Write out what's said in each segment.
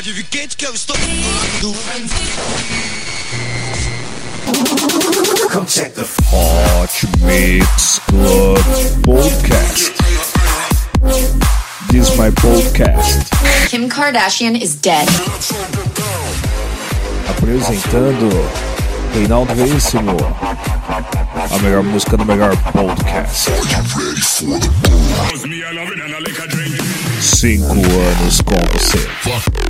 pode vir quente que eu estou. Come check the Hot Mix Club Podcast. This is my podcast. Kim Kardashian is dead. Apresentando Reinaldo Veríssimo. A melhor música do melhor podcast. Cinco anos com você.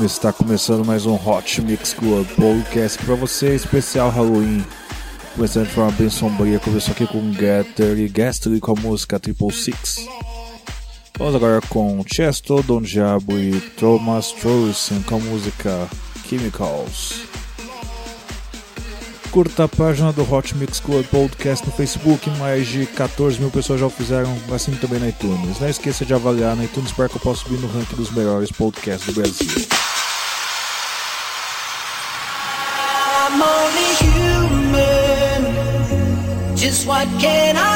E está começando mais um Hot Mix Club Podcast para você, especial Halloween. Começando de forma bem sombria, começou aqui com Getter e Gastly com a música Triple Six. Vamos agora com Chesto, Don Diabo e Thomas Trowson com a música Chemicals. Curta a página do Hot Mix Club Podcast no Facebook, mais de 14 mil pessoas já o fizeram, assim também na iTunes. Não esqueça de avaliar na iTunes para que eu possa subir no ranking dos melhores podcasts do Brasil. What can I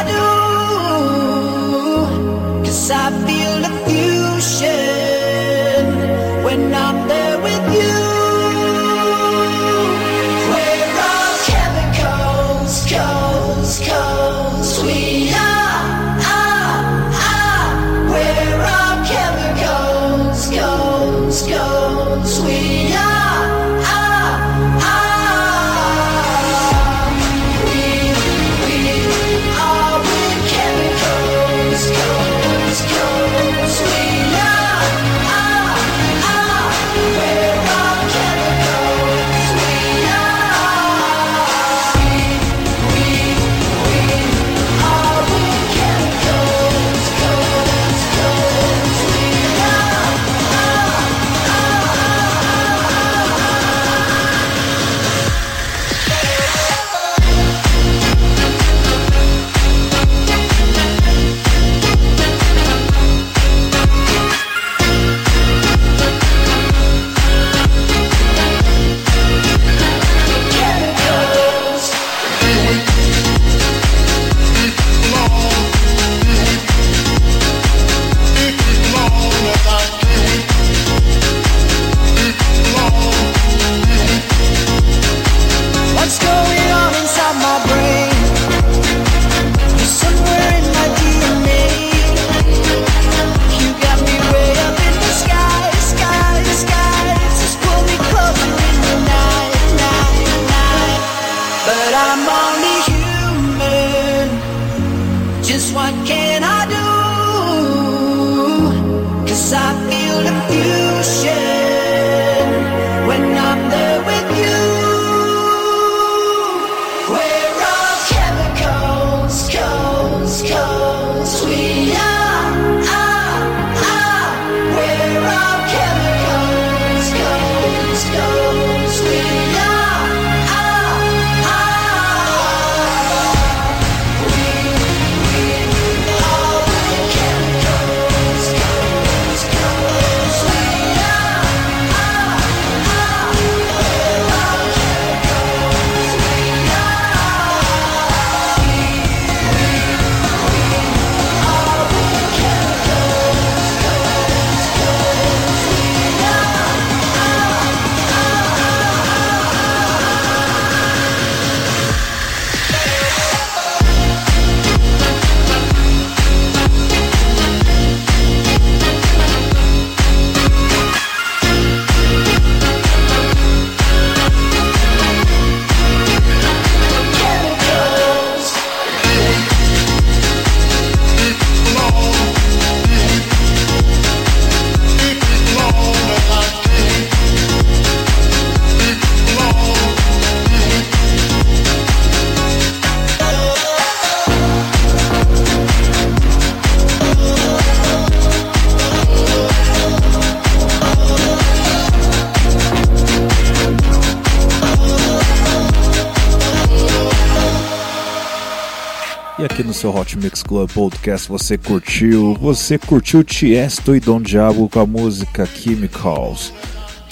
Club Podcast você curtiu, você curtiu Tiesto e Don Diablo com a música Chemicals.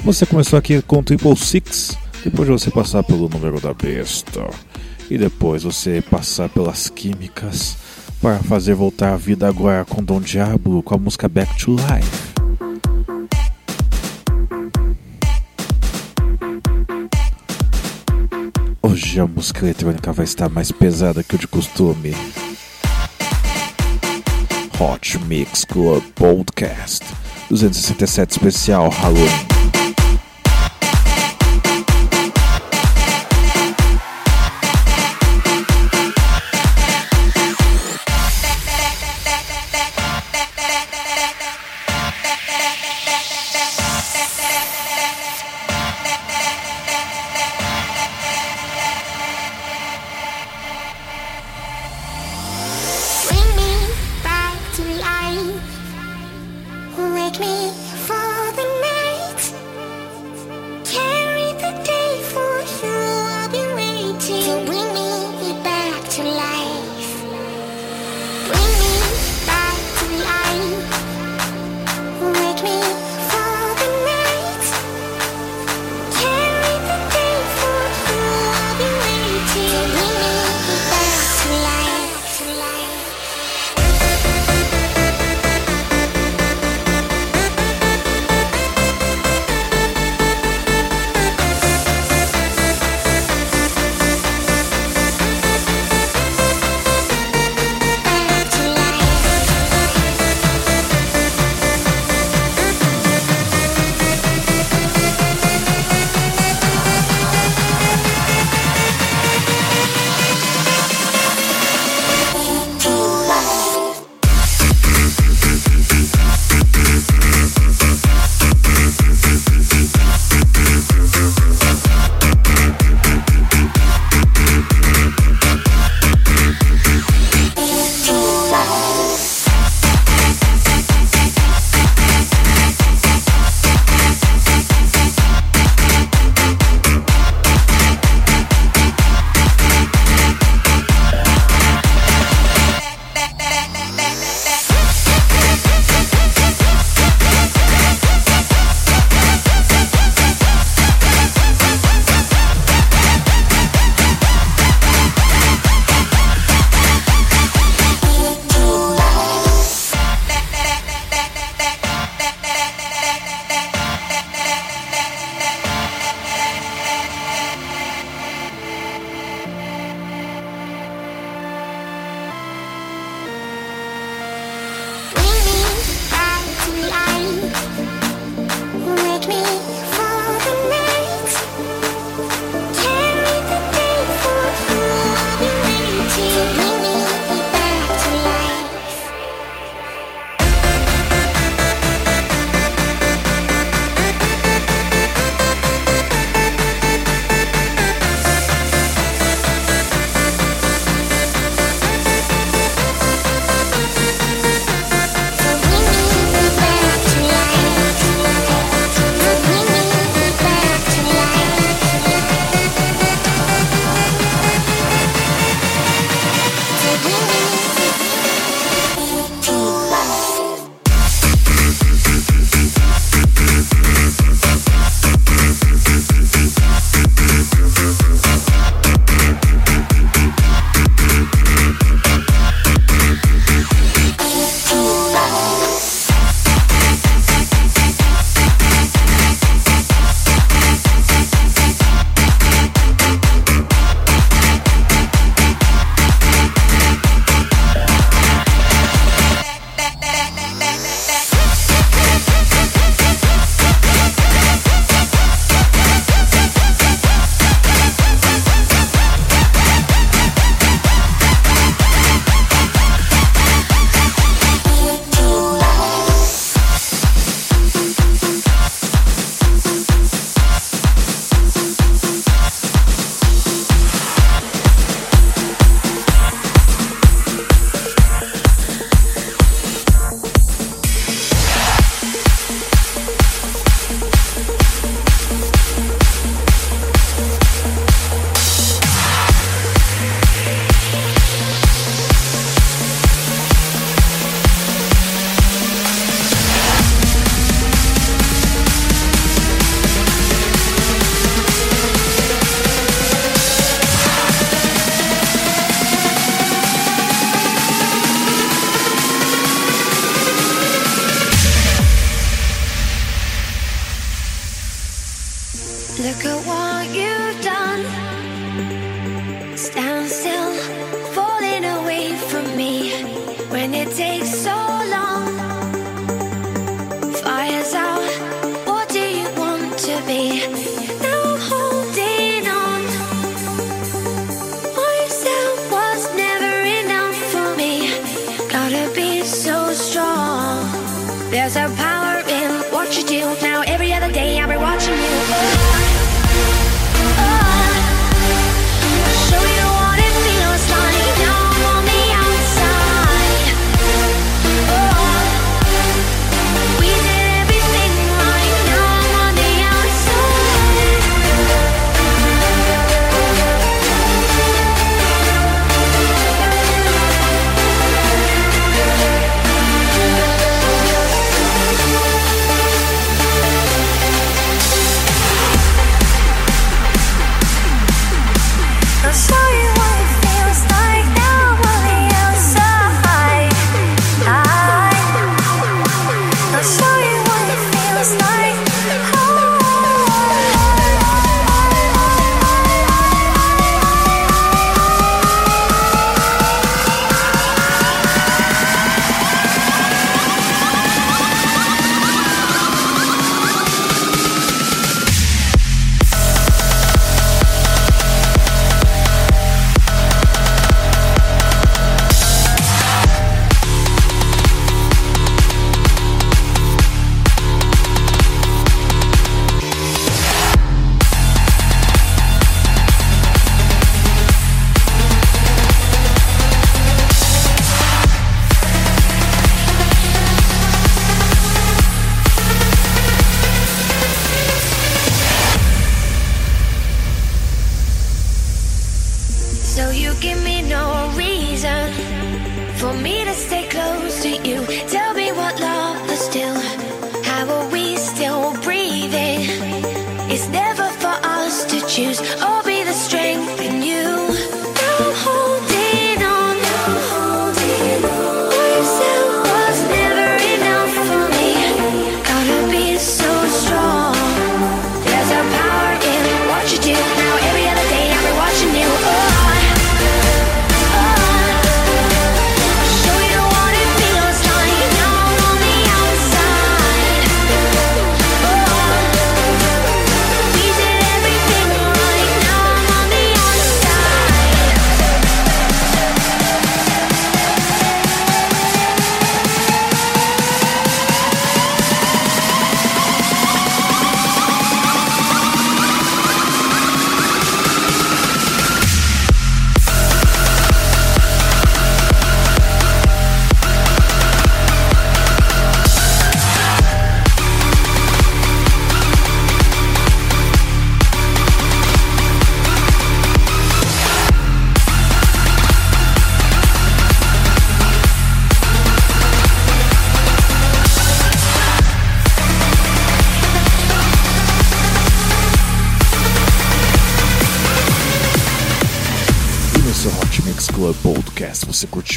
Você começou aqui com Triple Six, depois de você passar pelo número da besta. E depois você passar pelas químicas para fazer voltar a vida agora com Don Diablo com a música Back to Life. Hoje a música eletrônica vai estar mais pesada que o de costume. Hot Mix Club Podcast 267 especial Halloween.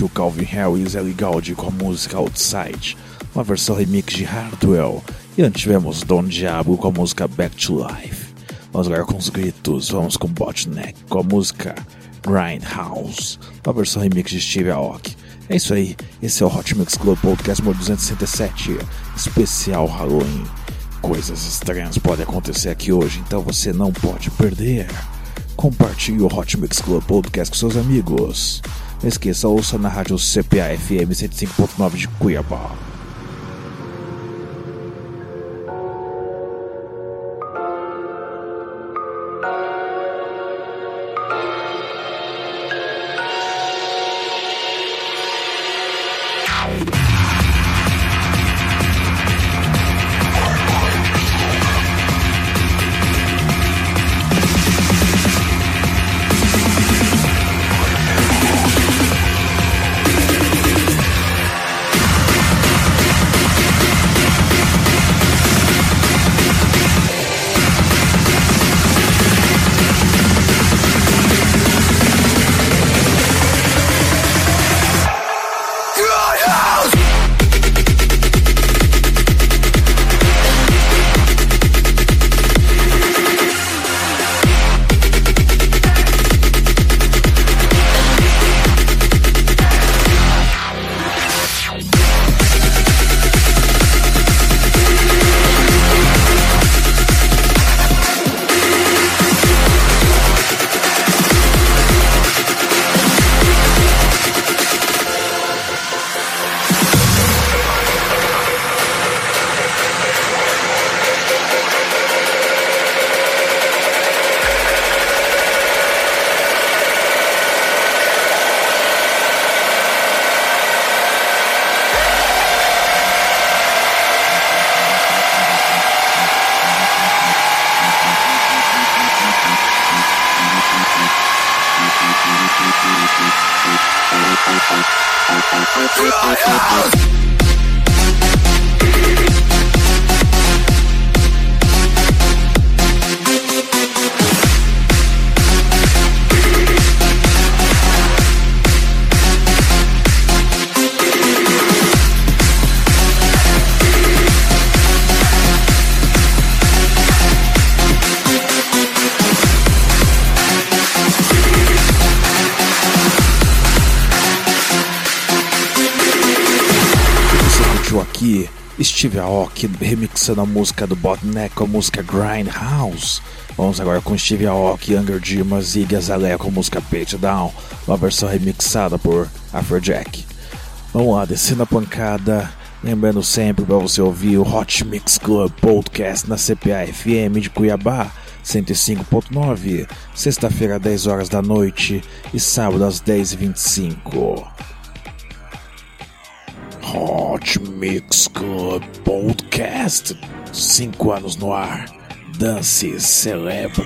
o Calvin Harris é legal com a música Outside, uma versão remix de Hardwell, e antes tivemos Don Diablo com a música Back to Life. Vamos agora com os gritos, vamos com Botneck com a música Grindhouse, uma versão remix de Steve Aoki. É isso aí, esse é o Hot Mix Club Podcast 267, especial Halloween. Coisas estranhas podem acontecer aqui hoje, então você não pode perder. Compartilhe o Hot Mix Club Podcast com seus amigos. Não esqueça, ouça na rádio CPA FM 105.9 de Cuiabá. Steve Aoki remixando a música do Botneck com a música Grindhouse. Vamos agora com Steve Aoki, Younger Dimas e Gazalea com a música Page Down, uma versão remixada por Afrojack. Vamos lá, descendo a pancada. Lembrando sempre para você ouvir o Hot Mix Club Podcast na CPA FM de Cuiabá 105.9, sexta-feira às 10 horas da noite e sábado às 10h25. Hot Mix Club Podcast. Cinco anos no ar. Dance Celebre.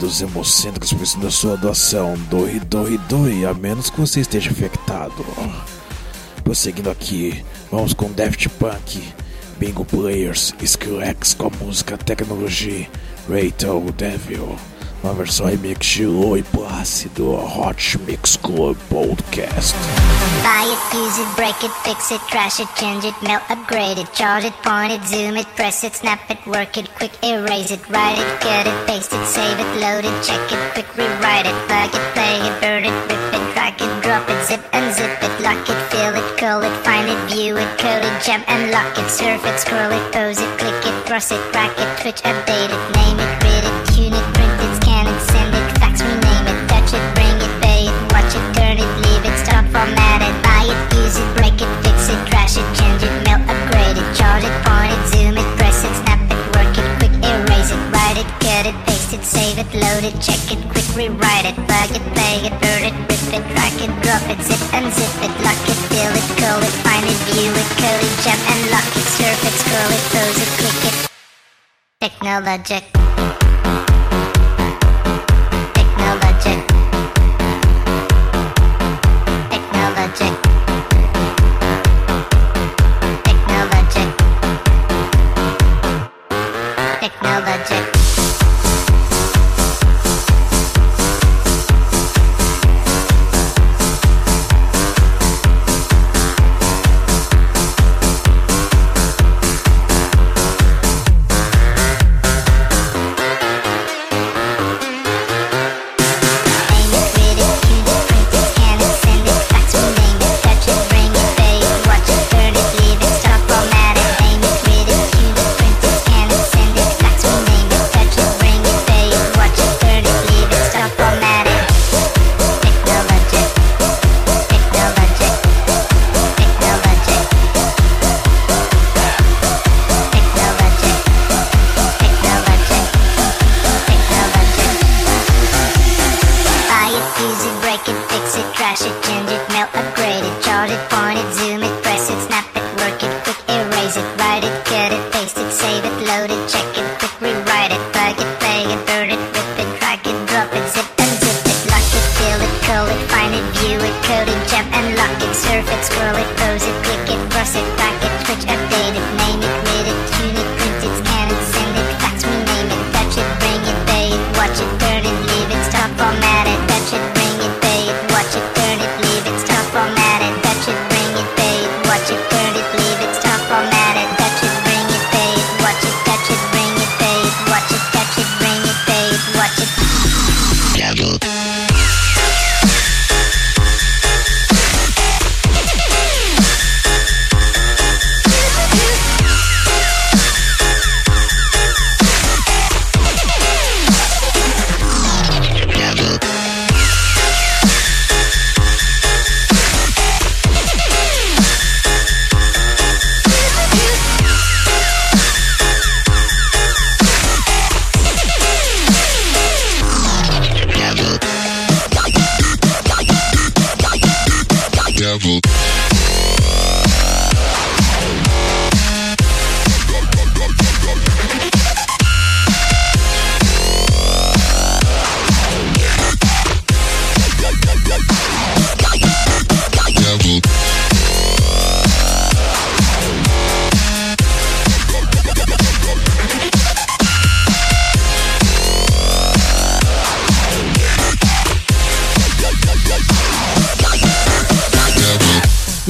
Vidas hemocêntricos precisam da sua doação. Doe, doe, doe, a menos que você esteja infectado. Prosseguindo aqui, vamos com Daft Punk, Bingo Players, Skrillex com a música Tecnologia, Rachel Devil. Remix de Lô e Plácido, Hot Mix Club Podcast. Buy it, use it, break it, fix it, trash it, change it, melt, upgrade it, charge it, point it, zoom it, press it, snap it, work it, quick erase it, write it, cut it, paste it, save it, load it, check it, quick rewrite it, plug it, play it, burn it, rip it, drag it, drop it, zip and unzip it, lock it, fill it, call it, find it, view it, code it, jump and lock it, surf it, scroll it, pose it, click it, cross it, rack it, twitch, update it, name it, save it, load it, check it, quick rewrite it, plug it, play it, burn it, rip it, drag it, drop it, zip unzip it, lock it, fill it, call it, find it, view it, code it, jump and lock it, surf it, scroll it, pose it, click it. Technologic.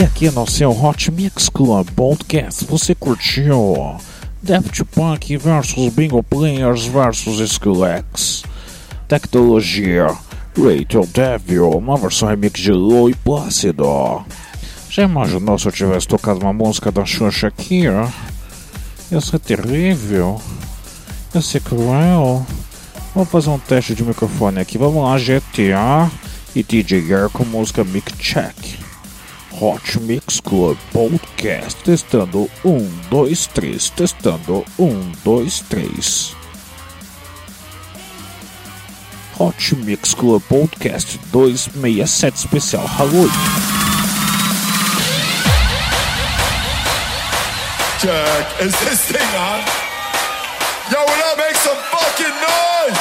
E aqui no seu Hot Mix Club Podcast você curtiu Daft Punk versus Bingo Players versus Skrillex Tecnologia Rachel Devil, uma versão remix de Lou e Plácido. Já imaginou se eu tivesse tocado uma música da Xuxa aqui? Ia ser terrível. Ia ser cruel. Vamos fazer um teste de microfone aqui. Vamos lá, GTA e DJ Gear com música Mic Check. Hot Mix Club Podcast. Testando 1, 2, 3. Testando 1, 2, 3. Hot Mix Club Podcast 267 especial Halloween. check. Is this thing on? Yo, will I make some fucking noise?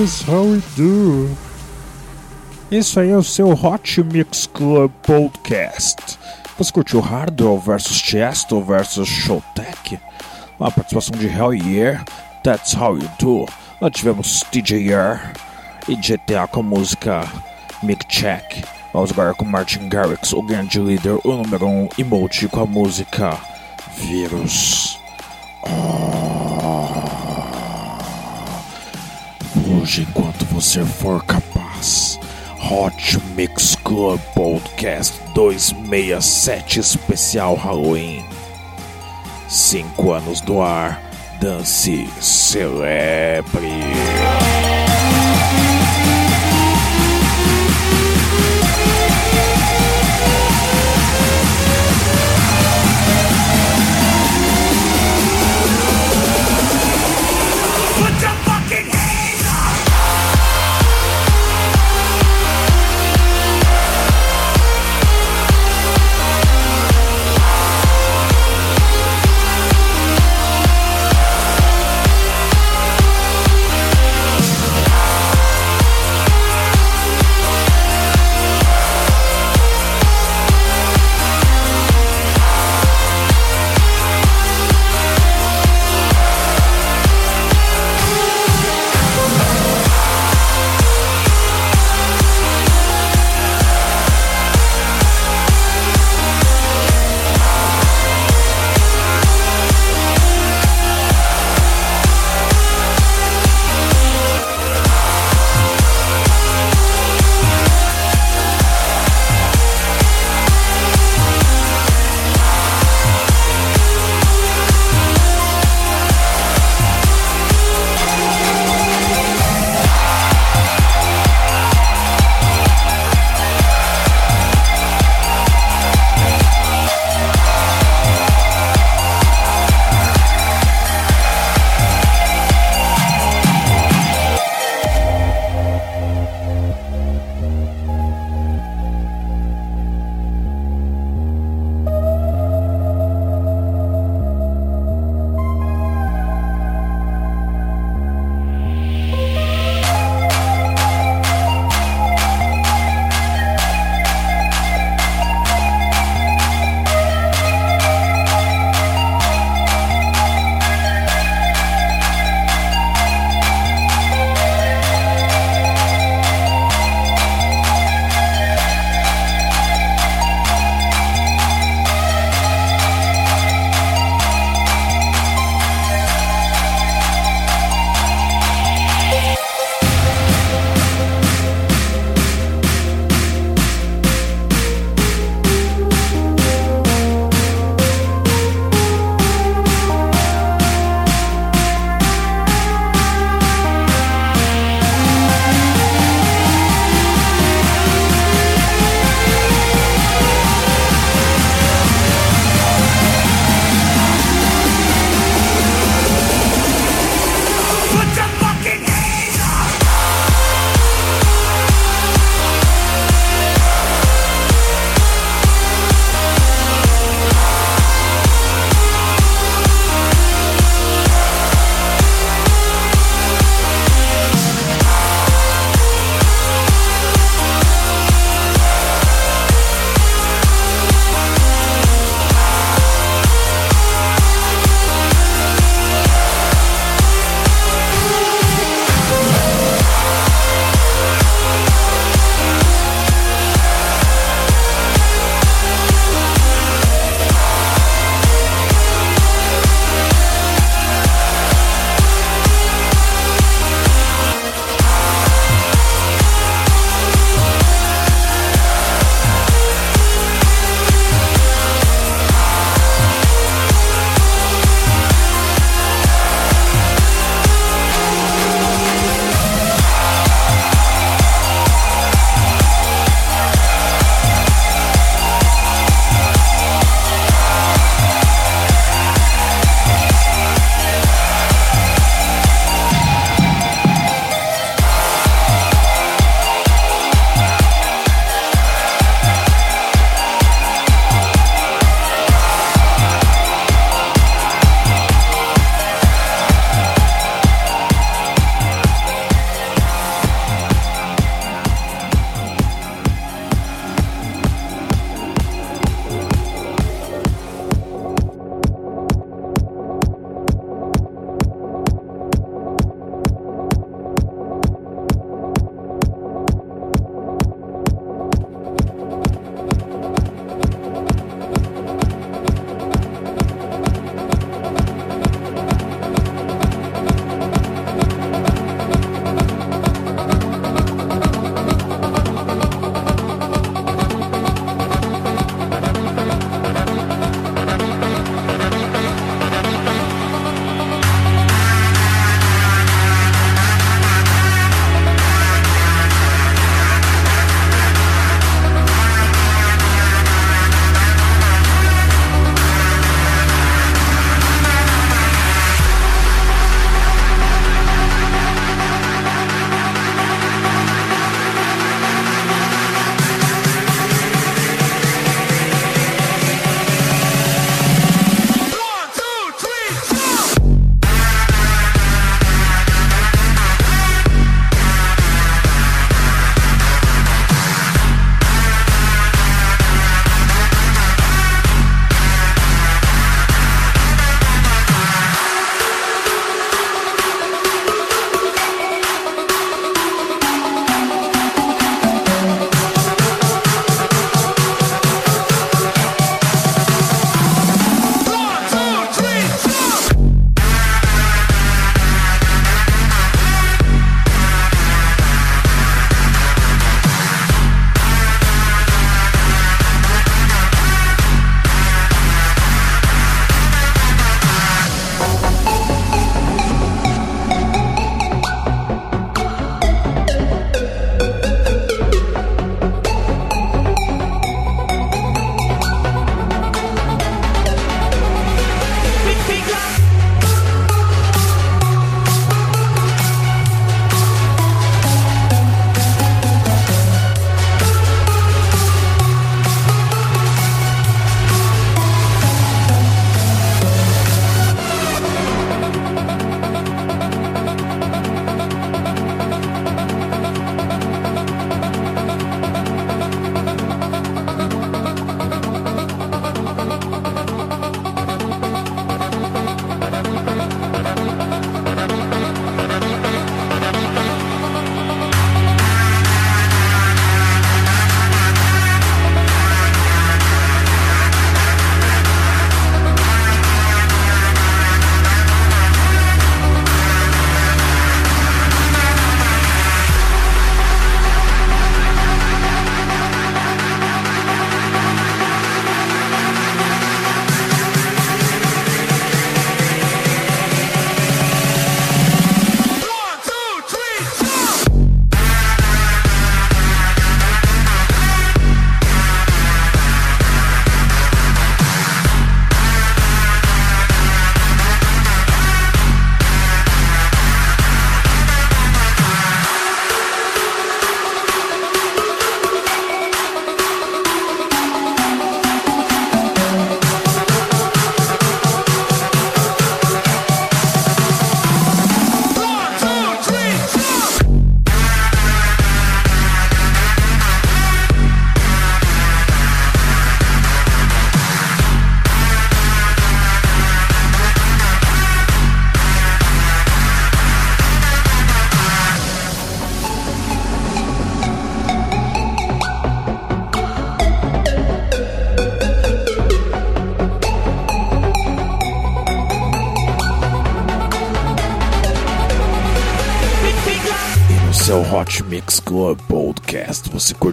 This how we do. Isso aí é o seu Hot Mix Club Podcast. Você curtiu Hardwell vs Chesto vs Showtech? Uma participação de Hell Yeah, That's How You Do. Lá tivemos TJR e GTA com a música Mic Check. Vamos agora com Martin Garrix, o grande líder, o número 1 um, emote com a música Vírus. Enquanto você for capaz. Hot Mix Club Podcast 267 especial Halloween. 5 anos do ar. Dance celebre.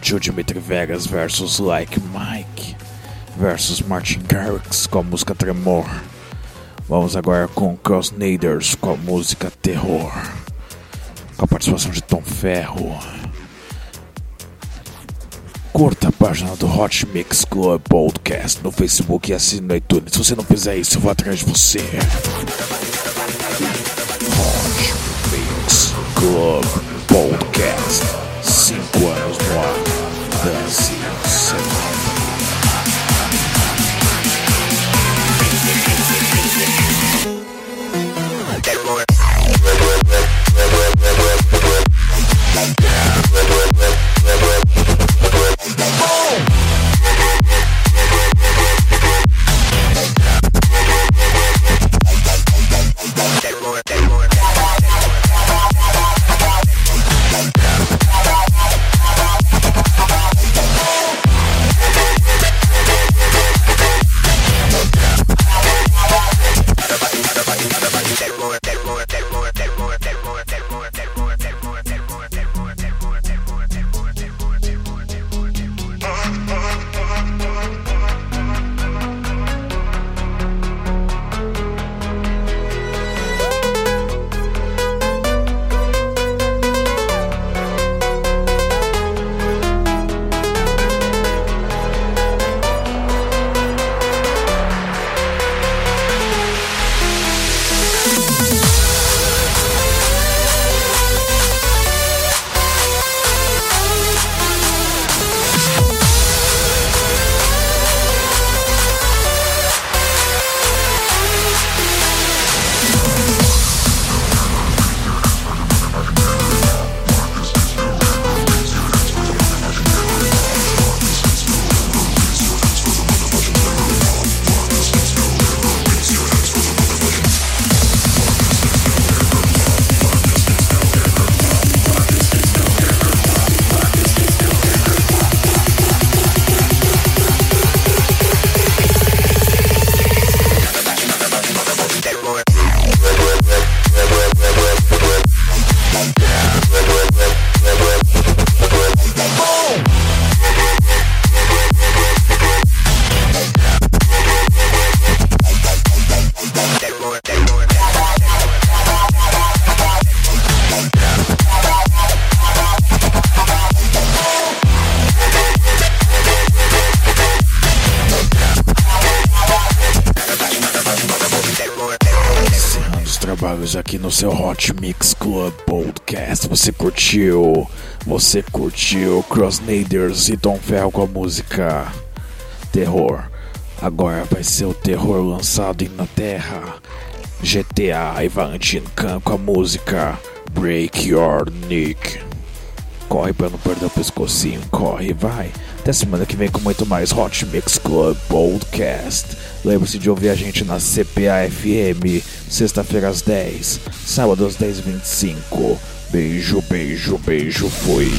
Você curtiu Dimitri Vegas versus Like Mike versus Martin Garrix com a música Tremor. Vamos agora com Cross Naders com a música Terror. Com a participação de Tom Ferro. Curta a página do Hot Mix Club Podcast no Facebook e assine no iTunes. Se você não fizer isso, eu vou atrás de você. Hot Mix Club Podcast. Cinco anos no ar. Dance aqui no seu Hot Mix Club Podcast. Você curtiu? Você curtiu Crossnaders e Tom Ferro com a música Terror. Agora vai ser o terror lançado na Terra. GTA e Valentin Khan com a música Break Your Neck. Corre pra não perder o pescocinho, corre, vai. Até semana que vem com muito mais Hot Mix Club Podcast. Lembre-se de ouvir a gente na CPA FM, sexta-feira às 10, sábado às 10h25. Beijo, beijo, beijo, fui.